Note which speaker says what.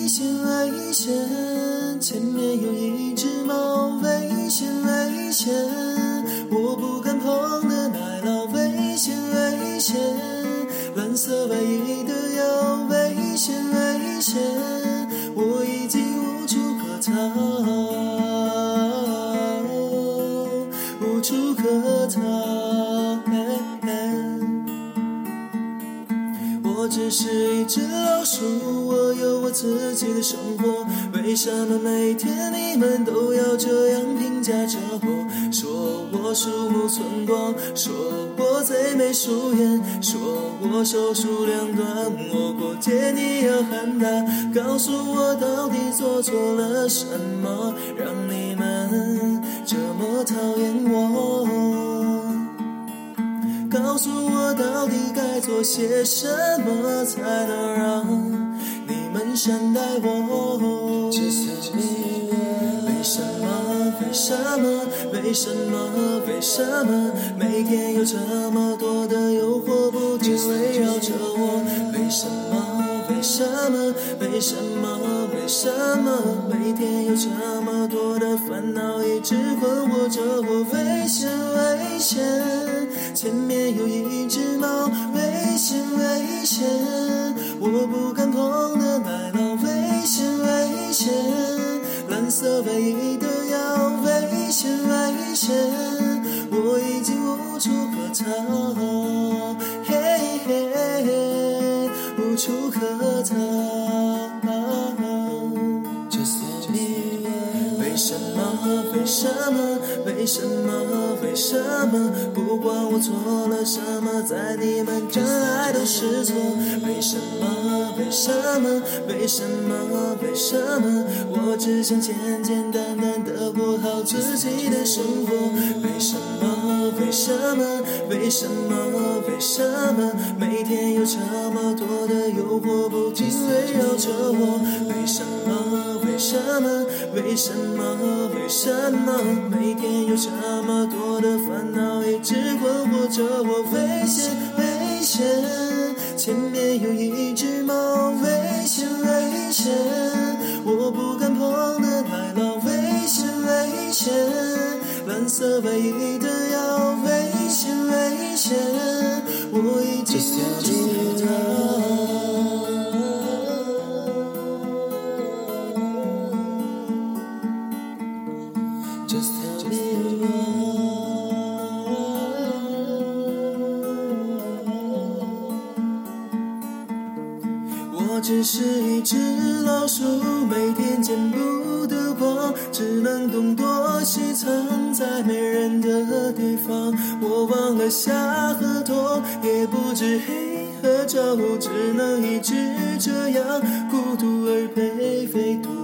Speaker 1: 危险危险，前面有一只猫，危险危险，我不敢碰的奶酪，危险危险，蓝色外衣的腰，危险危险，我已经无处可逃，无处可逃。是一只老鼠，我有我自己的生活。为什么每天你们都要这样评价着我？说我鼠目寸光，说我贼眉鼠眼，说我手术两端，我过节你要喊打。告诉我到底做错了什么，让告诉我到底该做些什么，才能让你们善待我？为什么？为什么？为什么？为什么？每天有这么多的诱惑不停围绕着我？为什么？为什么？为什么？为什么？每天有这么多的烦恼一直困惑着我？危险！危险！前面有一只猫，危险！危险！我不敢碰的奶酪，危险！危险！蓝色外衣的腰，危险！危险！我已经无处可逃，什么？为什么？为什么？不管我错了什么，在你们看来都是错。为什么？为什么？为什么？为什么？我只想简简单单的过好自己的生活。为什么？为什么？为什么？为什么？每天有这么？多的诱惑不停围绕着我？为什么？什么？为什么？为什么？每天有这么？多的烦恼一直困惑着我？危险！危险！前面有一只猫，危险！危险！我不敢碰的奶酪，危险！危险！蓝色外衣的腰，危险！危险！我已经我只是一只老鼠，每天见不得光，只能东躲西藏在没人的地方。我忘了下和拖，也不知黑和昼，只能一直这样孤独而被飞渡。